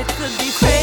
it could be crazy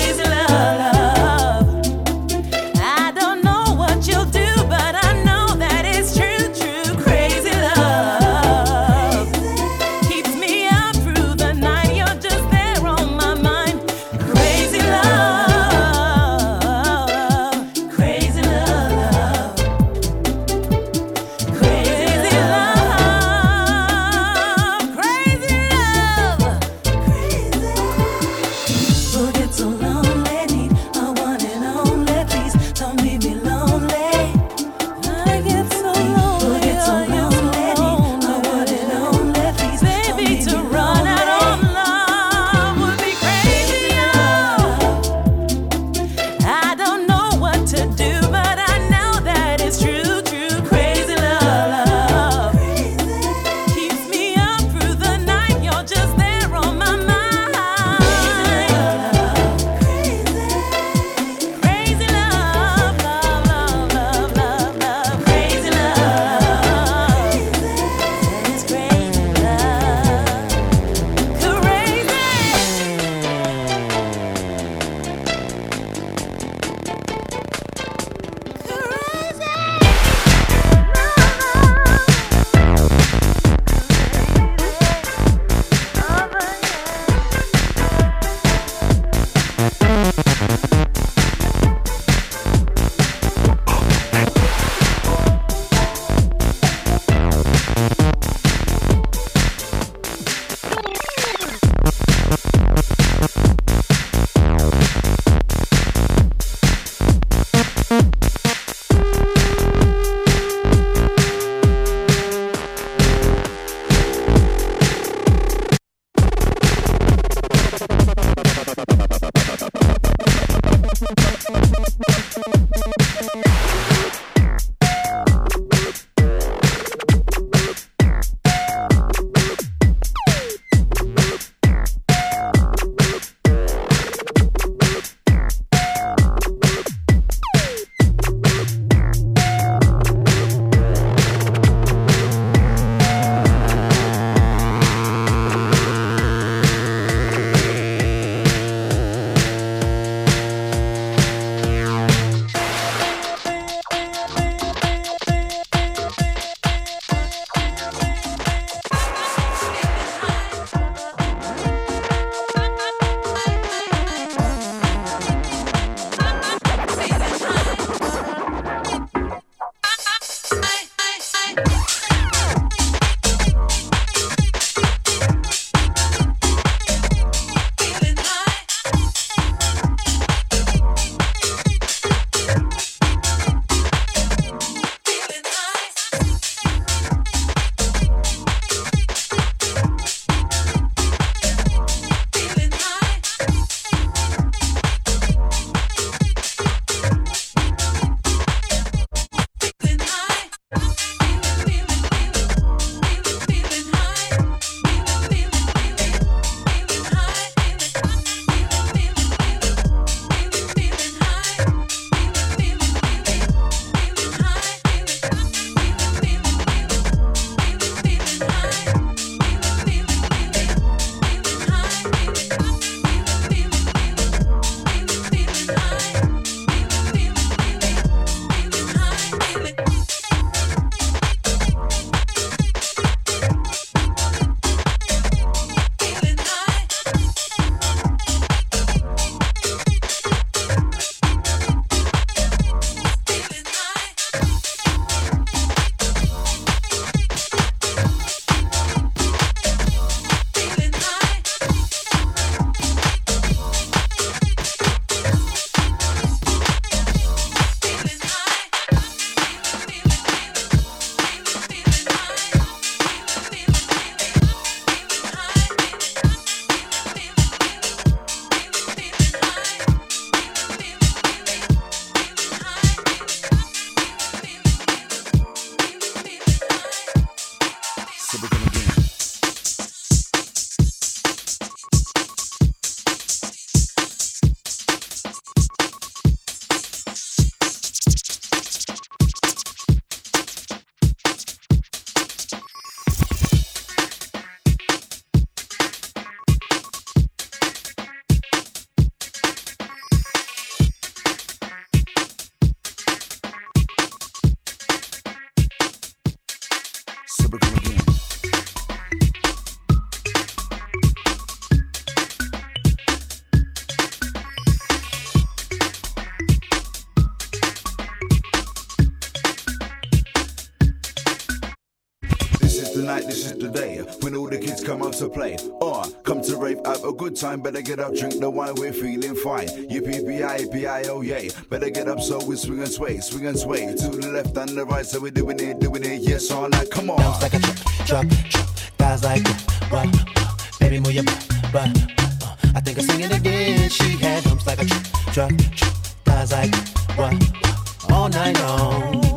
tonight, this is the day when all the kids come out to play. Or come to rave, have a good time. Better get up, drink the wine, we're feeling fine. Yippee-bi-bi-o, yay. Better get up so we swing and sway, swing and sway. To the left and the right, so we're doing it, doing it, yes, all night. Come on. Bounce like a truck, truck, truck. Guys like that? Uh, baby, move your butt. Uh, I think I'm singing again. She had humps like a truck, truck, truck. Guys like that, what? All night long.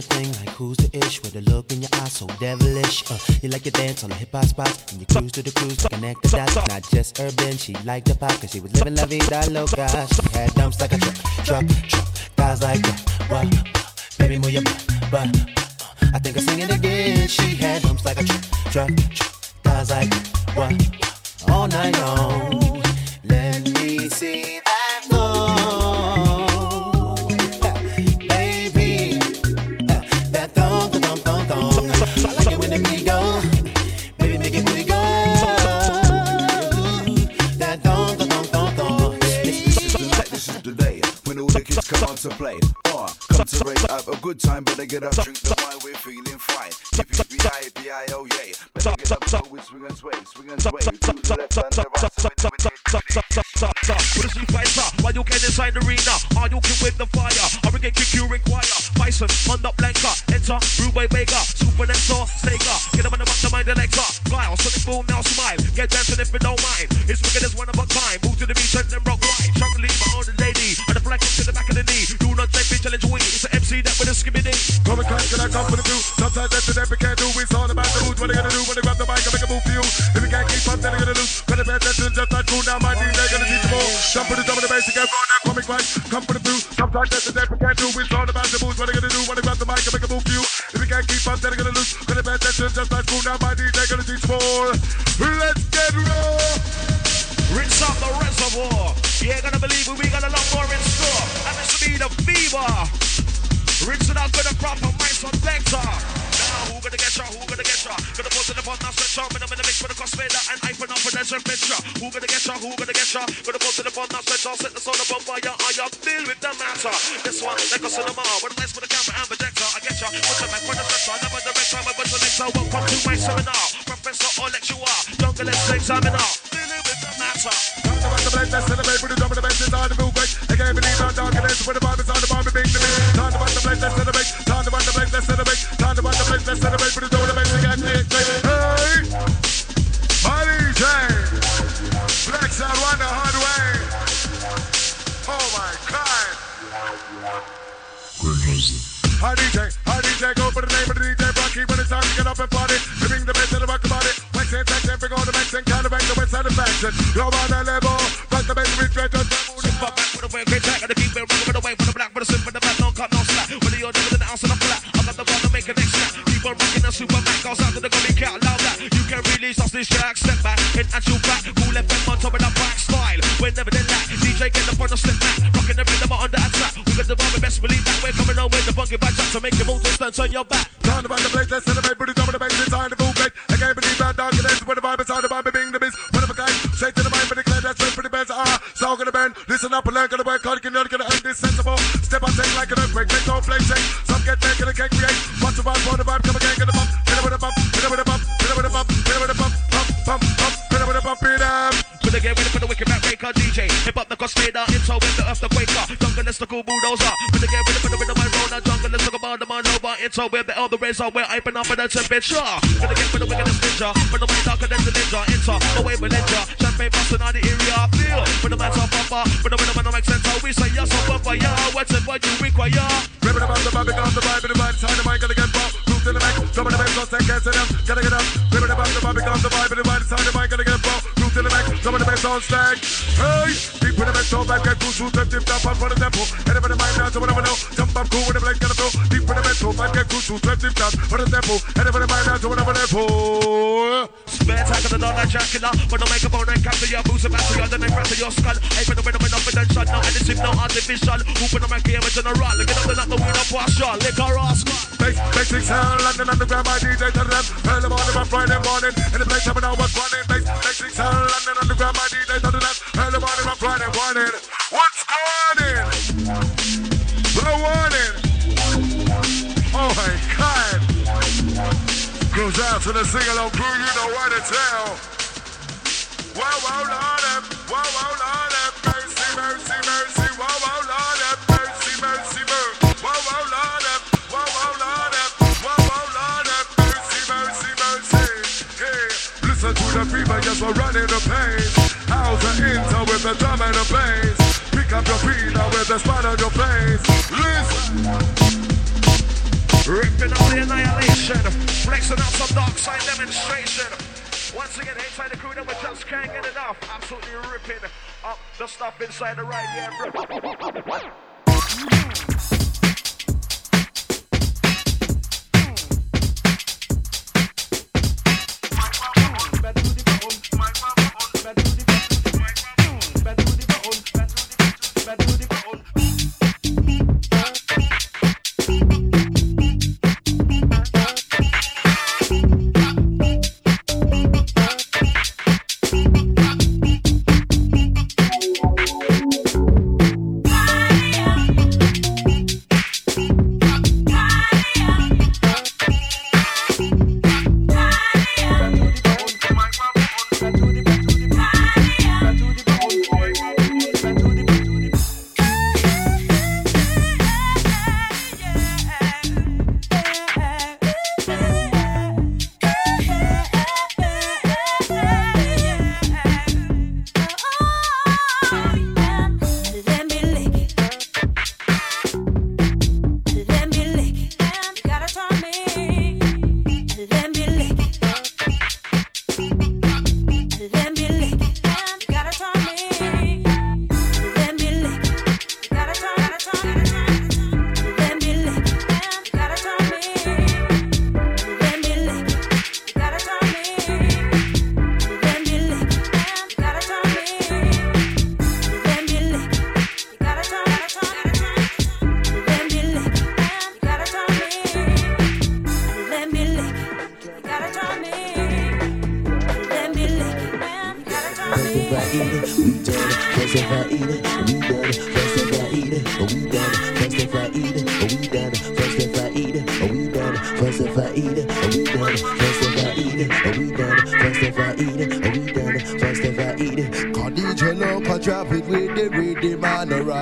Thing like who's the ish? With a look in your eyes so devilish. Uh, you like to dance on the hip hop spots, and you cruise to the cruise to connect the dots. Not just urban, she liked the pop, cause she was living la vida loca. She had dumps like a truck, truck, truck. Guys like that, what? Baby, move your butt, butt. Uh, I think I'm singing again. She had dumps like a truck, truck, truck. Guys like what? All night long. Let me see kids come out to play. Or come to rave, have a good time. Better get up, drink the wine, we're feeling fine. Yippee-bi-bi-o, yay. Oh, better get up so we swing and sway, swing and the left right, so fighter, while you get inside the arena, are you king with the fire? I regain kick you require. Bison, on up Blanka, uh, enter, Rubai Vega, Super Nexo, Sega. Get them on the back, the mind, the up. Guile, Sonic Boom, now smile. Get dancing if you don't mind. It's wicked as one of a kind. Move to the beat, and then rock challenge we. It's an MC that with a skimming knee. Come and clap, can I come for the view? Sometimes that's the we can't do. It's all about the mood. What they gonna do when they grab the mic and make a move for you? If we can't keep up, then they gonna lose. Gonna pay attention, just not cool. Now my DJ gonna teach you more. Jump for the drum of the bass and get on that comic right. Come for the view. Sometimes that's the we can't do. It's all Back with a way, great track, and keep it rocking with the way for the black, for the simple, the back, no cut, no slack. Whether you're doing the ounce and the flat, I got the one to make a next snap. On rocking the super back, goes out to the gummy cat, loud that. You can release off this track, step back, at you back, Kool FM on top of the back style. Whenever they lack, DJ get up on the step back, rocking the rhythm on the attack. We got the bomb, best believe that we're coming on with the buggy badge so make your move to stand on your back. Talk around the place, let's celebrate with the drum of the bass. Hard to move back. I can't believe how dark it is. When the vibe is hard to vibe, bing the biz. One of a kind, straight to the mind, Listen up and learn, gonna work hard, gonna gonna end this sensible. Step on, take like an earthquake, make no flame shake. Some get taken and can't create. Watch the vibe, for the vibe, come again, get a bump, hit it with a bump, hit it with a bump, hit it with a bump, hit it with a bump, bump, bump, bump, hit it with a bump, hit it. Gonna get ready for the wicked back breaker DJ. Hip hop the cosmader, intro with the earth the quaker. Is the cool bulldozer. Gonna get ready for It's all where the elder rays are, we're hyping up in the temperature. Gonna get for the wickedest ninja, but the way darker than the ninja. Enter, the way we ninja. Champagne busting on the area, I feel. When the man's on papa, but the rhythm don't make sense, how we say yes, so papa, yeah. What's it, what you require? Ripping about the vibe, on the vibe, the vibe, time the mic, gonna get raw. Roof to the some of the bass, don't take care to them. Gotta get up. Ripping about the vibe, on the vibe, the vibe, time the mic, gonna get raw. Roof to the some of the bass, don't stack. Hey, deep in the bass, so vibe, get cool, shoot, tip, tip, tap, on for the tempo. Anybody mind now, so whatever know. Jump up cool with the blade, gonna flow. Deep in the bass, so vibe, get shoot, tip, tip, tap, for the tempo. Anybody mind so whatever tempo. Spare attack of the non Dracula. When I make a bone and capture your boots and batter your then I fracture your skull. Hey, for the rhythm and confidential. No anything, no artificial. Open up my game, it's general. Get up the knock the weed up, partial. Liquor rascal. Bass, basic sound, London underground, my DJ to them. Early morning, my Friday morning. In the place, coming out, what's running. Basic sound, London underground, my DJ to them. Early morning, my Friday morning. What's going on? Goes out to the sing-along crew, you know what to tell. Wow, wow, Lord, wow, wow, Lord, mercy, mercy, mercy, wow, wow, Lord, mercy, mercy, mercy, wow, wow, Lord, wow, wow, Lord, wow, wow, Lord, mercy, mercy, mercy. Hey, listen to the fever, yes, we're running the pain. How's the inter with the drum and the bass? Pick up your feet now with the spot on your face. Listen. Ripping all the annihilation. Flexing out some dark side demonstration. Once again, inside the crew that we just can't get enough. Absolutely ripping up the stuff inside the right yeah.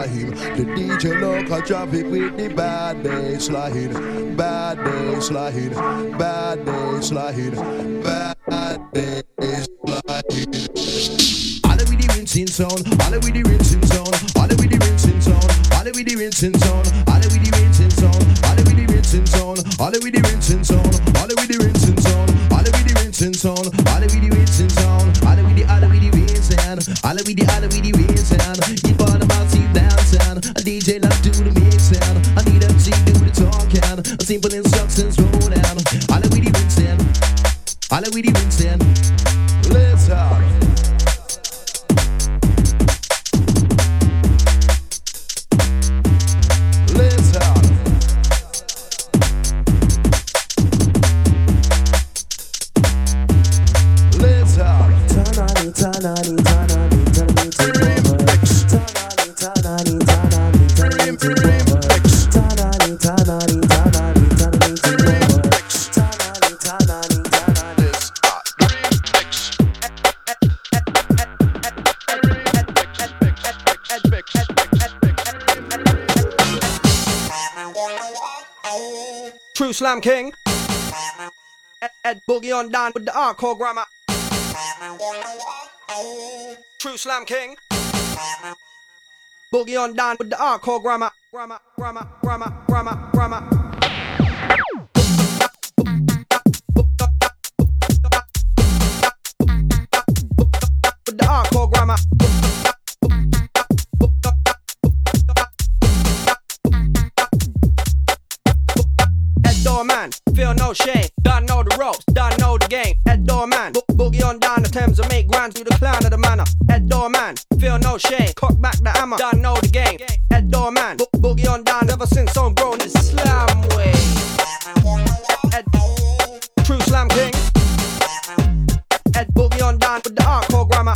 baseline. The DJ local traffic with the bad baseline. Bad baseline. Bad baseline. Bad. Slam King. Ed, Boogie on down with the hardcore grammar. True Slam King. Boogie on down with the hardcore grammar. Grammar, grammar, grammar, grammar, grammar. The hardcore grammar. Through the clown of the manor. Door man, feel no shame. Cock back the hammer, done know the game. Head door man, bo- boogie on down ever since I'm grown this slam way. True slam king. Head boogie on down with the hardcore grammar.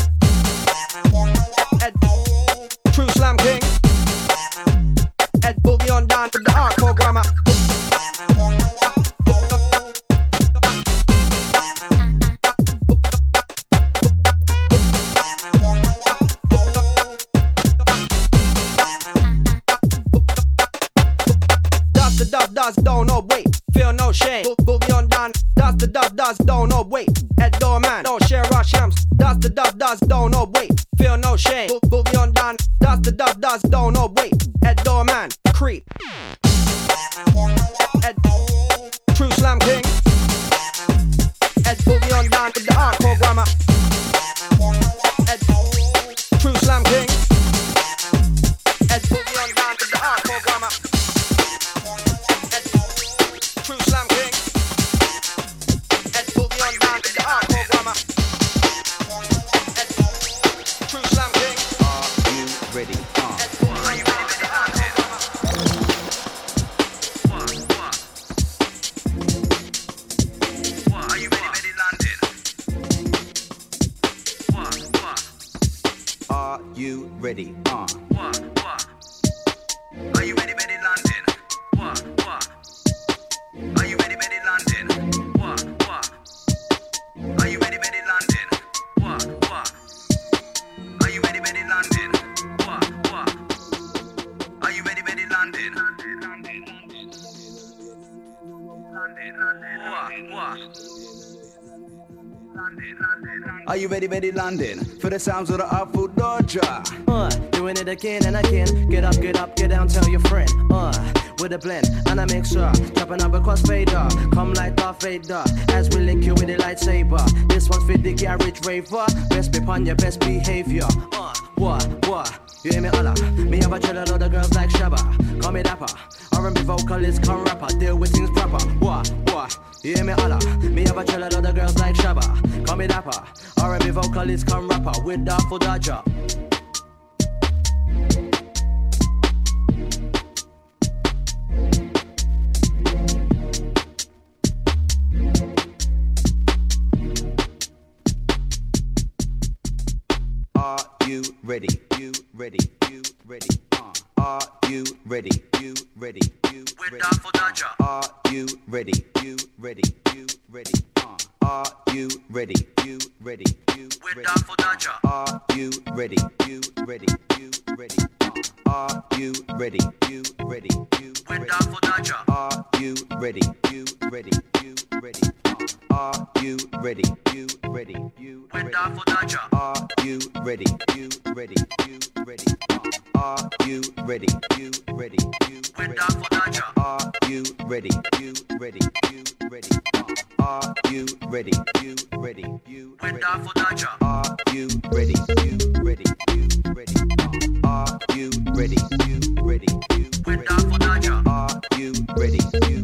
Ready, ready, London? For the sounds of the Artful Dodger. Uh, doing it again and again. Get up, get up, get down, tell your friend. Uh, with a blend and a mixer. Chopping up across fader. Come like Darth Vader. As we lick you with a lightsaber. This one's for the garage raver. Best be upon your best behavior. Uh, what, what? You hear me holla? Me have a chill of the girls like Shabba. Call me dapper. R&B vocalist, come rapper. Deal with things proper. What, what? You hear me holla? Me have a chill of the girls like Shabba. Call me dapper. R&B vocalist, come rapper. With the full dodger. Are you ready? You ready? You ready? Uh. Are you ready? You ready? You ready? the full dodger. Are you ready? You ready? You ready? Uh. Are you ready? You ready? You ready? the full dodger. Are you ready? You ready? You ready? Uh. Are you ready? You ready? You ready? Are you ready? You ready? You ready? Uh. Are you ready? You ready? You ready? Are you ready? You ready? You ready? Uh, Are you ready? You ready? You ready? the full dodger. Are you ready? You ready? You ready? Uh, Are you ready? You ready? You ready? the full dodger. Are you ready? You ready? You ready? Uh, Are you ready? You ready? You ready? the full dodger. Are? You ready? You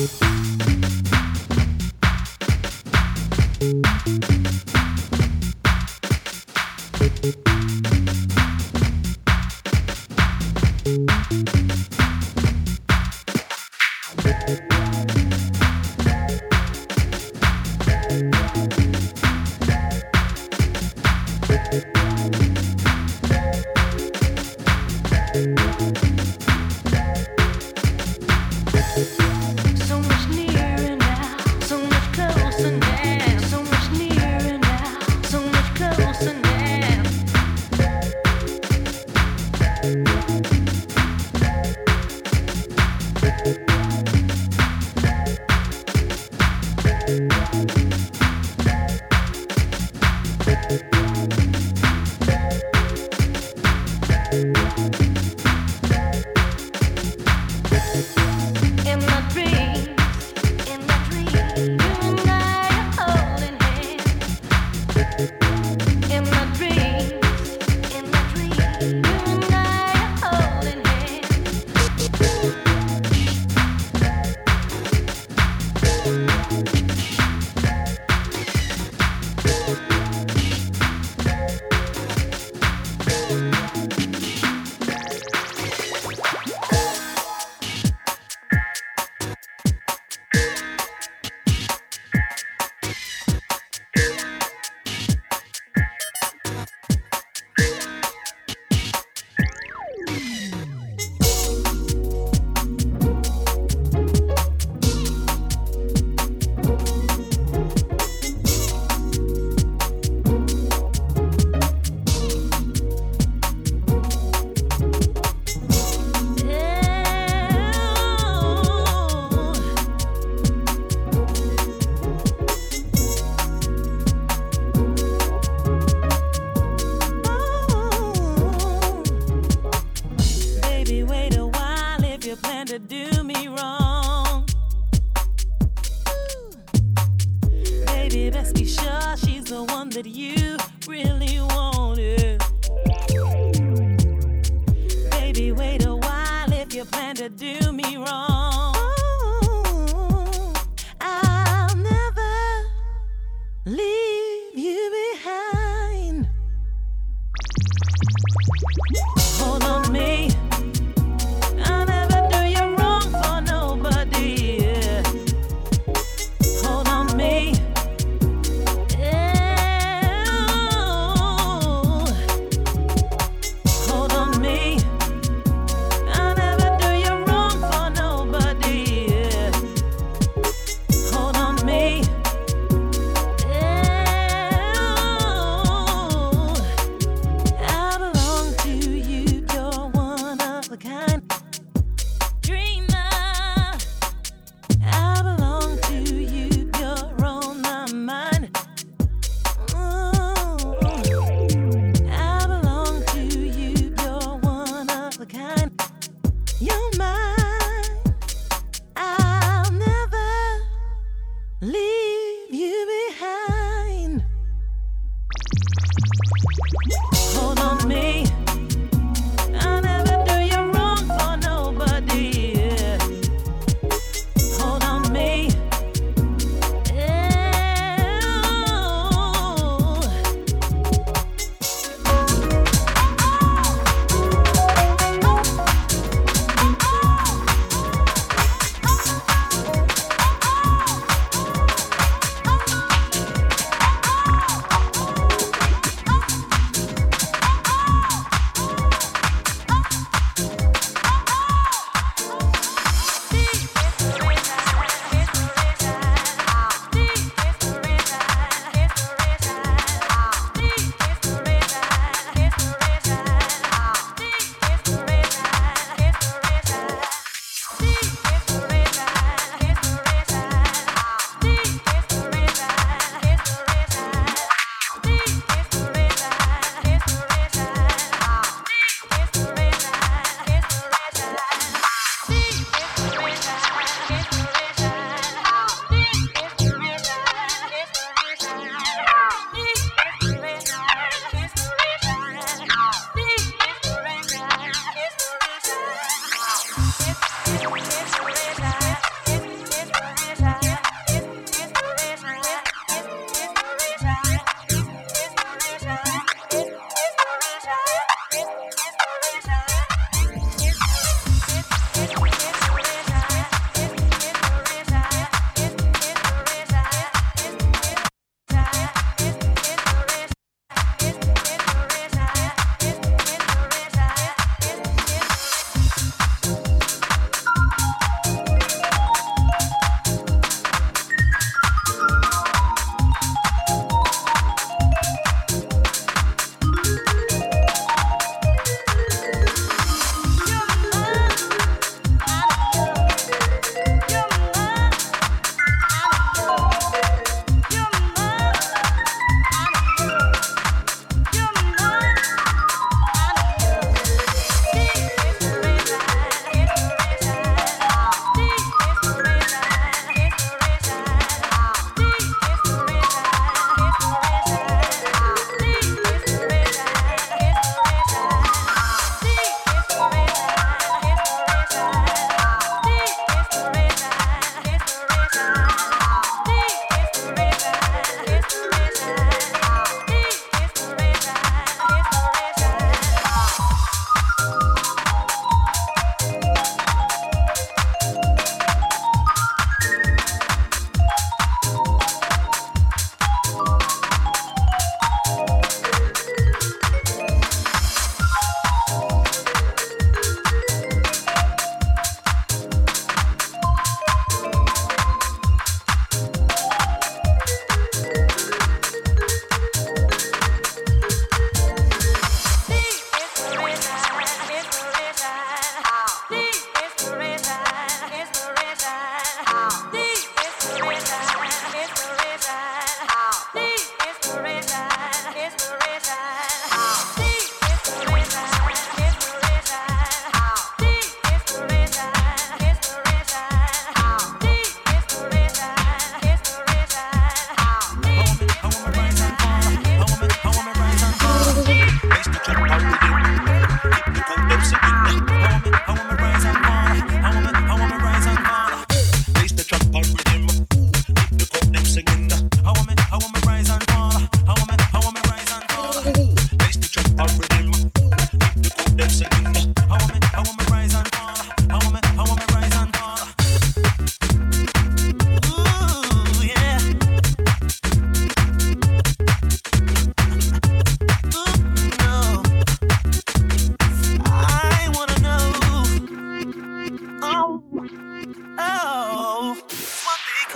So Baby,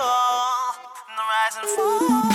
rise and fall.